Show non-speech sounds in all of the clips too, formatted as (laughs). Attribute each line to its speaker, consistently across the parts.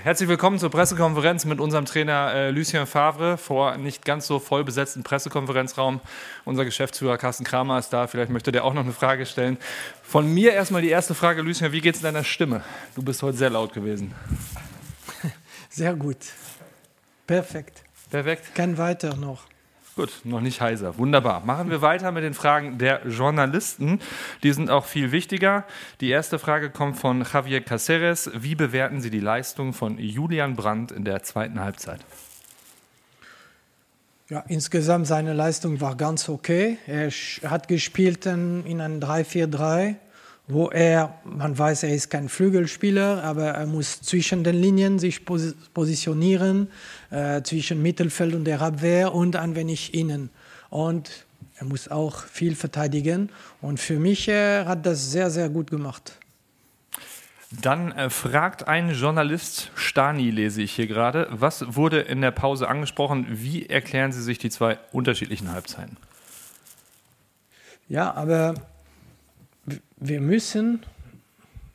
Speaker 1: Herzlich willkommen zur Pressekonferenz mit unserem Trainer äh, Lucien Favre vor nicht ganz so voll besetzten Pressekonferenzraum. Unser Geschäftsführer Carsten Kramer ist da. Vielleicht möchte der auch noch eine Frage stellen. Von mir erstmal die erste Frage, Lucien. Wie geht es deiner Stimme? Du bist heute sehr laut gewesen. (laughs)
Speaker 2: Sehr gut. Perfekt.
Speaker 1: Perfekt.
Speaker 2: Kann weiter noch.
Speaker 1: Gut, noch nicht heiser. Wunderbar. Machen wir weiter mit den Fragen der Journalisten. Die sind auch viel wichtiger. Die erste Frage kommt von Javier Caceres. Wie bewerten Sie die Leistung von Julian Brandt in der zweiten Halbzeit?
Speaker 2: Ja, insgesamt seine Leistung war ganz okay. Er hat gespielt in einem 3-4-3 wo er, man weiß, er ist kein Flügelspieler, aber er muss zwischen den Linien sich pos positionieren, äh, zwischen Mittelfeld und der Abwehr und ein wenig innen. Und er muss auch viel verteidigen. Und für mich äh, hat das sehr, sehr gut gemacht.
Speaker 1: Dann äh, fragt ein Journalist, Stani lese ich hier gerade, was wurde in der Pause angesprochen? Wie erklären Sie sich die zwei unterschiedlichen Halbzeiten?
Speaker 2: Ja, aber wir müssen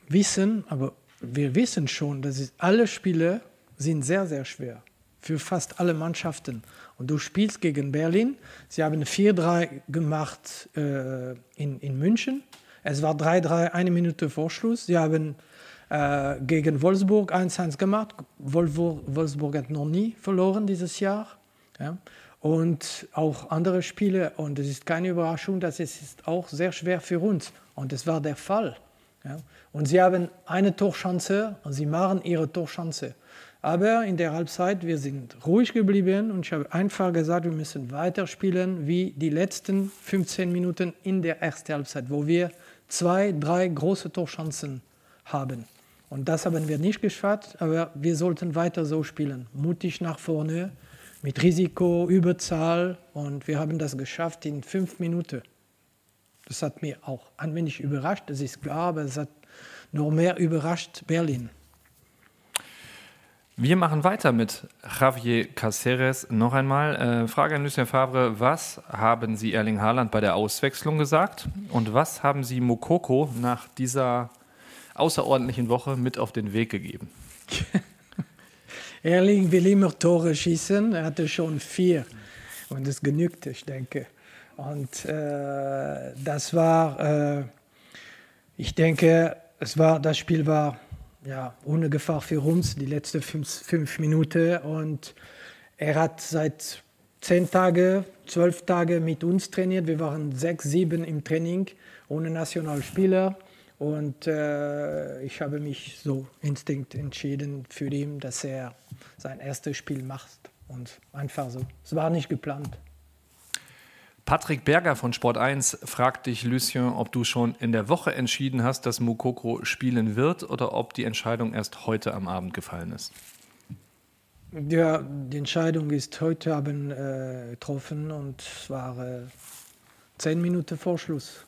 Speaker 2: wissen, aber wir wissen schon, dass alle Spiele sind sehr, sehr schwer für fast alle Mannschaften. Und du spielst gegen Berlin. Sie haben 4-3 gemacht äh, in, in München. Es war 3-3, eine Minute vor Schluss. Sie haben äh, gegen Wolfsburg 1-1 gemacht. Wolfsburg, hat noch nie verloren dieses Jahr. Ja. Und auch andere Spiele. Und es ist keine Überraschung, dass es ist auch sehr schwer für uns. Und das war der Fall. Ja. Und sie haben eine Torchance und sie machen ihre Torchance. Aber in der Halbzeit, wir sind ruhig geblieben und ich habe einfach gesagt, wir müssen weiterspielen wie die letzten 15 Minuten in der ersten Halbzeit, wo wir zwei, drei große Torchancen haben. Und das haben wir nicht geschafft, aber wir sollten weiter so spielen. Mutig nach vorne, mit Risiko, Überzahl und wir haben das geschafft in fünf Minuten. Das hat mir auch ein wenig überrascht, das ist klar, aber es hat noch mehr überrascht Berlin.
Speaker 1: Wir machen weiter mit Javier Caceres. Noch einmal, äh, Frage an Lucien Favre. Was haben Sie Erling Haaland bei der Auswechslung gesagt? Und was haben Sie Mokoko nach dieser außerordentlichen Woche mit auf den Weg gegeben? (laughs)
Speaker 2: Erling will immer Tore schießen. Er hatte schon vier. Und es genügt, ich denke. Und äh, das war, äh, ich denke, es war, das Spiel war ja, ohne Gefahr für uns, die letzten fünf, fünf Minuten. Und er hat seit zehn Tagen, zwölf Tagen mit uns trainiert. Wir waren sechs, sieben im Training ohne Nationalspieler. Und äh, ich habe mich so instinkt entschieden für ihn, dass er sein erstes Spiel macht. Und einfach so. Es war nicht geplant.
Speaker 1: Patrick Berger von Sport 1 fragt dich, Lucien, ob du schon in der Woche entschieden hast, dass Mukoko spielen wird oder ob die Entscheidung erst heute am Abend gefallen ist.
Speaker 2: Ja, die Entscheidung ist heute Abend äh, getroffen und es war äh, zehn Minuten vor Schluss.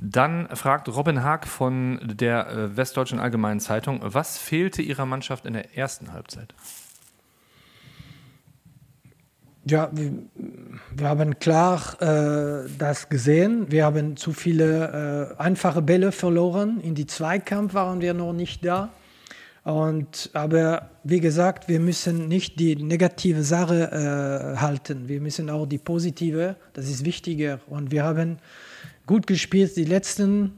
Speaker 1: Dann fragt Robin Haag von der äh, Westdeutschen Allgemeinen Zeitung, was fehlte Ihrer Mannschaft in der ersten Halbzeit?
Speaker 2: Ja, wir, wir haben klar äh, das gesehen. Wir haben zu viele äh, einfache Bälle verloren. In die Zweikampf waren wir noch nicht da. Und, aber wie gesagt, wir müssen nicht die negative Sache äh, halten. Wir müssen auch die positive, das ist wichtiger. Und wir haben gut gespielt die letzten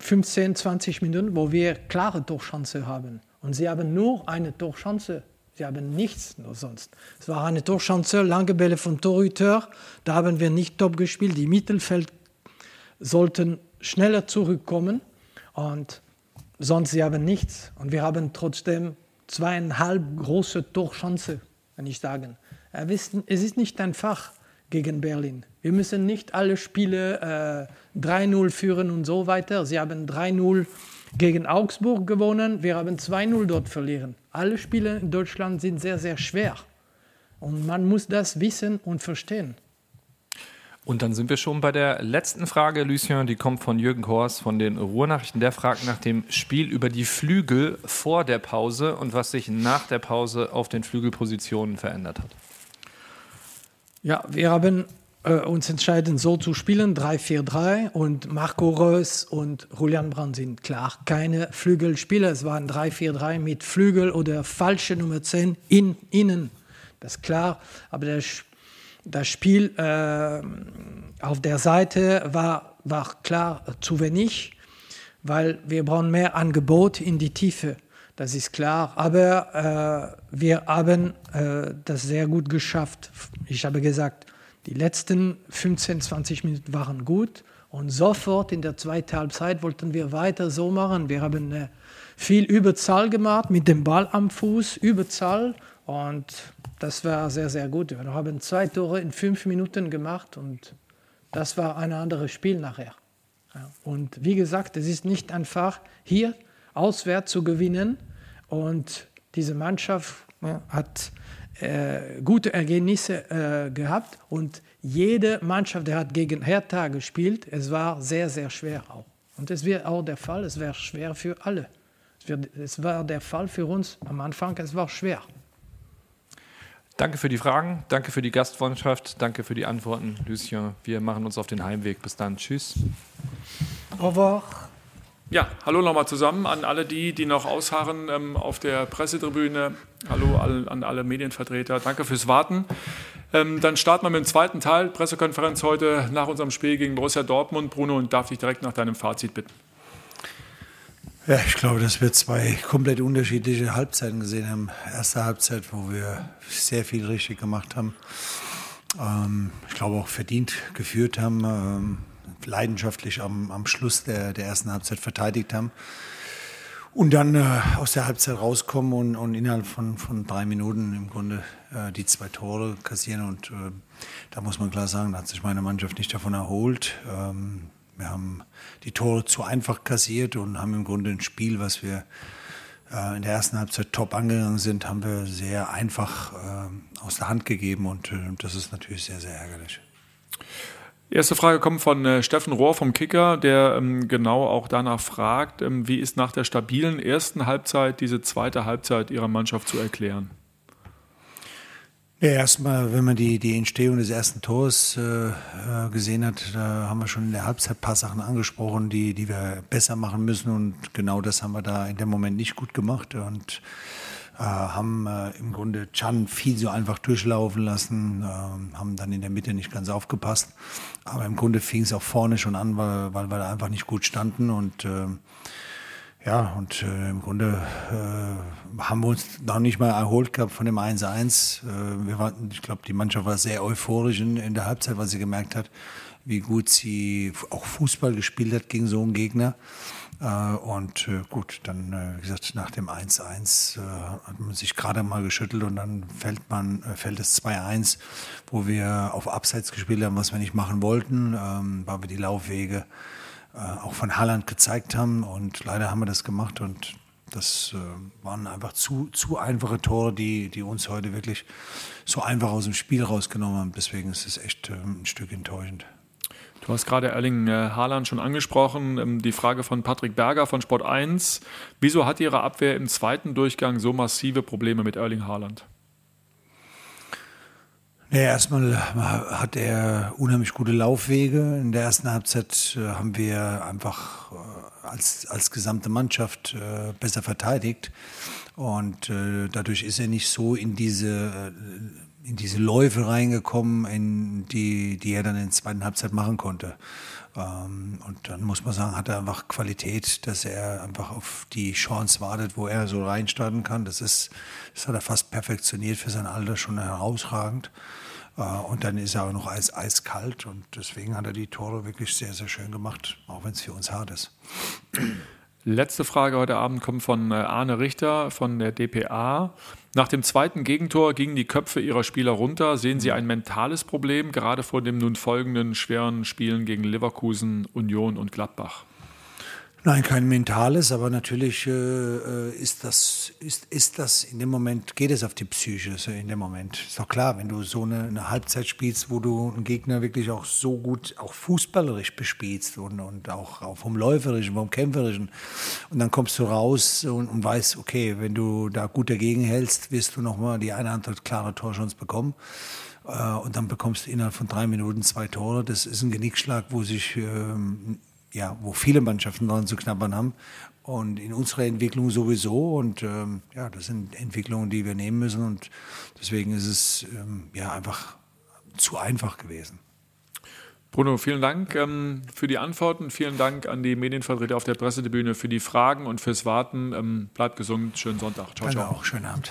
Speaker 2: 15, 20 Minuten, wo wir klare Torchance haben. Und sie haben nur eine Torchance Sie haben nichts nur sonst. Es war eine Torchance, lange Bälle von Torhüter. Da haben wir nicht top gespielt. Die Mittelfeld sollten schneller zurückkommen und sonst sie haben nichts. Und wir haben trotzdem zweieinhalb große Torchance, kann ich sagen. Es ist nicht einfach gegen Berlin. Wir müssen nicht alle Spiele äh, 3-0 führen und so weiter. Sie haben 3-0 gegen Augsburg gewonnen. Wir haben 2-0 dort verlieren. Alle Spiele in Deutschland sind sehr, sehr schwer. Und man muss das wissen und verstehen.
Speaker 1: Und dann sind wir schon bei der letzten Frage, Lucien, die kommt von Jürgen Kors von den Ruhrnachrichten. Der fragt nach dem Spiel über die Flügel vor der Pause und was sich nach der Pause auf den Flügelpositionen verändert hat.
Speaker 2: Ja, wir haben äh, uns entscheiden, so zu spielen, 3-4-3 und Marco Reus und Julian Brandt sind klar keine Flügelspieler. Es waren 3-4-3 mit Flügel oder falsche Nummer 10 in, innen. Das ist klar, aber das, das Spiel äh, auf der Seite war, war klar zu wenig, weil wir brauchen mehr Angebot in die Tiefe. Das ist klar, aber äh, wir haben äh, das sehr gut geschafft. Ich habe gesagt, die letzten 15, 20 Minuten waren gut und sofort in der zweiten Halbzeit wollten wir weiter so machen. Wir haben äh, viel Überzahl gemacht mit dem Ball am Fuß, Überzahl und das war sehr, sehr gut. Wir haben zwei Tore in fünf Minuten gemacht und das war ein anderes Spiel nachher. Und wie gesagt, es ist nicht einfach, hier auswärts zu gewinnen und diese Mannschaft hat äh, gute Ergebnisse äh, gehabt und jede Mannschaft, der hat gegen Hertha gespielt, es war sehr, sehr schwer auch. Und es wird auch der Fall, es wäre schwer für alle. Es, wird, es war der Fall für uns am Anfang, es war schwer.
Speaker 1: Danke für die Fragen, danke für die Gastfreundschaft, danke für die Antworten, Lucien. Wir machen uns auf den Heimweg. Bis dann. Tschüss.
Speaker 2: Au revoir.
Speaker 3: Ja, hallo nochmal zusammen an alle die, die noch ausharren ähm, auf der Pressetribüne. Hallo all, an alle Medienvertreter. Danke fürs Warten. Ähm, dann starten wir mit dem zweiten Teil. Pressekonferenz heute nach unserem Spiel gegen Borussia Dortmund. Bruno, und darf dich direkt nach deinem Fazit bitten.
Speaker 4: Ja, ich glaube, dass wir zwei komplett unterschiedliche Halbzeiten gesehen haben. Erste Halbzeit, wo wir sehr viel richtig gemacht haben. Ähm, ich glaube auch verdient geführt haben. Ähm, leidenschaftlich am, am Schluss der, der ersten Halbzeit verteidigt haben. Und dann äh, aus der Halbzeit rauskommen und, und innerhalb von, von drei Minuten im Grunde äh, die zwei Tore kassieren. Und äh, da muss man klar sagen, da hat sich meine Mannschaft nicht davon erholt. Ähm, wir haben die Tore zu einfach kassiert und haben im Grunde ein Spiel, was wir äh, in der ersten Halbzeit top angegangen sind, haben wir sehr einfach äh, aus der Hand gegeben. Und äh, das ist natürlich sehr, sehr ärgerlich.
Speaker 3: Erste Frage kommt von äh, Steffen Rohr vom Kicker, der ähm, genau auch danach fragt, ähm, wie ist nach der stabilen ersten Halbzeit diese zweite Halbzeit Ihrer Mannschaft zu erklären?
Speaker 4: Ja, erstmal, wenn man die, die Entstehung des ersten Tors äh, äh gesehen hat, da haben wir schon in der Halbzeit ein paar Sachen angesprochen, die, die wir besser machen müssen. Und genau das haben wir da in dem Moment nicht gut gemacht. Und äh, haben äh, im Grunde Chan viel so einfach durchlaufen lassen, äh, haben dann in der Mitte nicht ganz aufgepasst. Aber im Grunde fing es auch vorne schon an, weil, weil wir da einfach nicht gut standen und äh, ja, und äh, im Grunde äh, haben wir uns noch nicht mal erholt gehabt von dem 1-1. Äh, wir waren, ich glaube, die Mannschaft war sehr euphorisch in, in, der Halbzeit, weil sie gemerkt hat, wie gut sie auch Fußball gespielt hat gegen so einen Gegner. Äh, und äh, gut, dann, äh, wie gesagt, nach dem 1-1 hat man sich gerade mal geschüttelt und dann fällt, man, fällt es 2-1, wo wir auf Abseits gespielt haben, was wir nicht machen wollten, ähm, weil wir die Laufwege auch von Halland gezeigt haben. Und leider haben wir das gemacht und das waren einfach zu, zu einfache Tore, die, die uns heute wirklich so einfach aus dem Spiel rausgenommen haben. Deswegen ist es echt ein Stück enttäuschend.
Speaker 3: Du hast gerade Erling äh, Haaland schon angesprochen. Ähm, die Frage von Patrick Berger von Sport 1. Wieso hat Ihre Abwehr im zweiten Durchgang so massive Probleme mit Erling Haaland?
Speaker 4: Ja, erstmal hat er unheimlich gute Laufwege. In der ersten Halbzeit äh, haben wir einfach äh, als, als gesamte Mannschaft besser verteidigt. Und dadurch ist er nicht so in diese in diese Läufe reingekommen, in die, die er dann in der zweiten Halbzeit machen konnte. Ähm, und dann muss man sagen, hat er einfach Qualität, dass er einfach auf die Chance wartet, wo er so reinstarten kann. Das ist, das hat er fast perfektioniert für sein Alter schon herausragend. Äh, und dann ist er auch noch eis, eiskalt und deswegen hat er die Tore wirklich sehr, sehr schön gemacht, auch wenn es für uns hart ist.
Speaker 3: Letzte Frage heute Abend kommt von äh, Arne Richter von der DPA. Nach dem zweiten Gegentor gingen die Köpfe ihrer Spieler runter. Sehen Sie ein mentales Problem, gerade vor dem nun folgenden schweren Spielen gegen Leverkusen, Union und Gladbach?
Speaker 4: Nein, kein mentales, aber natürlich äh, äh, ist, das, ist, ist das in dem Moment, geht es auf die Psyche so in dem Moment. Ist doch klar, wenn du so eine, eine Halbzeit spielst, wo du einen Gegner wirklich auch so gut, auch fußballerisch bespielst und, und auch, auch vom Läuferischen, vom Kämpferischen. Und dann kommst du raus und, und weißt, okay, wenn du da gut dagegen hältst, wirst du nochmal die eine andere klare Torchance bekommen. Äh, und dann bekommst du innerhalb von drei Minuten zwei Tore. Das ist ein Genickschlag, wo sich ähm, ja, wo viele Mannschaften dran zu knabbern haben. Und in unserer Entwicklung sowieso. Und ähm, ja, das sind Entwicklungen, die wir nehmen müssen. Und deswegen ist es ähm, ja einfach zu einfach gewesen.
Speaker 3: Bruno, vielen Dank ähm, für die Antworten. Vielen Dank an die Medienvertreter auf der Pressetribüne für die Fragen und fürs Warten. Ähm, bleibt gesund. Schönen Sonntag.
Speaker 4: Ciao, Danke ciao. auch. Schönen Abend.